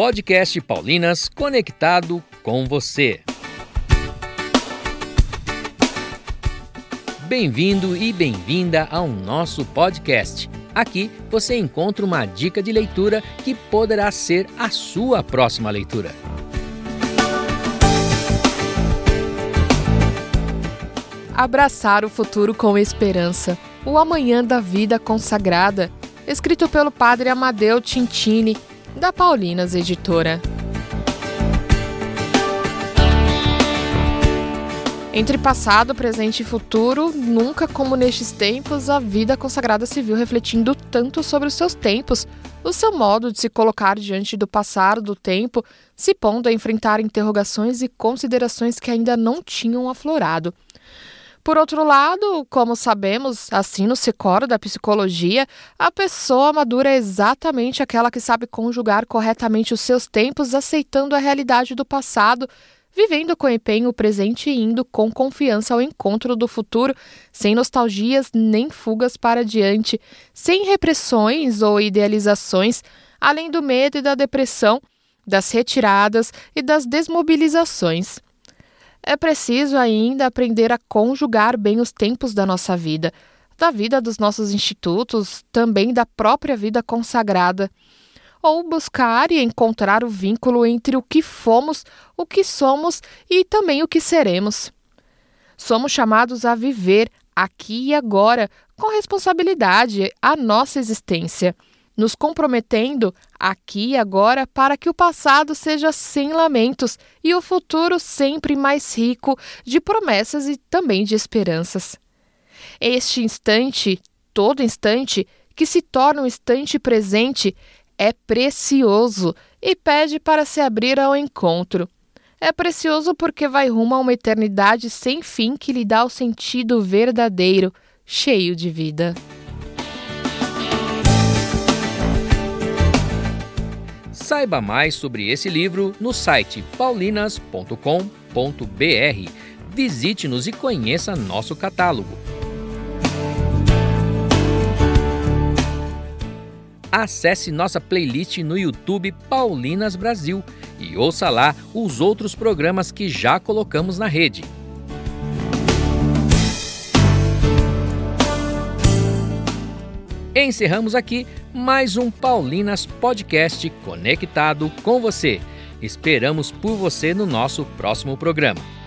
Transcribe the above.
podcast Paulinas conectado com você. Bem-vindo e bem-vinda ao nosso podcast. Aqui você encontra uma dica de leitura que poderá ser a sua próxima leitura. Abraçar o futuro com esperança. O Amanhã da Vida Consagrada. Escrito pelo padre Amadeu Tintini, da Paulinas Editora. Entre passado, presente e futuro, nunca como nestes tempos, a vida consagrada se viu refletindo tanto sobre os seus tempos, o seu modo de se colocar diante do passar do tempo, se pondo a enfrentar interrogações e considerações que ainda não tinham aflorado. Por outro lado, como sabemos, assim no Sicoro da psicologia, a pessoa madura é exatamente aquela que sabe conjugar corretamente os seus tempos, aceitando a realidade do passado, vivendo com empenho o presente e indo com confiança ao encontro do futuro, sem nostalgias nem fugas para diante, sem repressões ou idealizações, além do medo e da depressão, das retiradas e das desmobilizações. É preciso ainda aprender a conjugar bem os tempos da nossa vida, da vida dos nossos institutos, também da própria vida consagrada. Ou buscar e encontrar o vínculo entre o que fomos, o que somos e também o que seremos. Somos chamados a viver aqui e agora, com responsabilidade, a nossa existência nos comprometendo aqui e agora para que o passado seja sem lamentos e o futuro sempre mais rico de promessas e também de esperanças. Este instante, todo instante, que se torna um instante presente, é precioso e pede para se abrir ao encontro. É precioso porque vai rumo a uma eternidade sem fim que lhe dá o sentido verdadeiro, cheio de vida. Saiba mais sobre esse livro no site paulinas.com.br. Visite-nos e conheça nosso catálogo. Acesse nossa playlist no YouTube Paulinas Brasil e ouça lá os outros programas que já colocamos na rede. Encerramos aqui mais um Paulinas Podcast conectado com você. Esperamos por você no nosso próximo programa.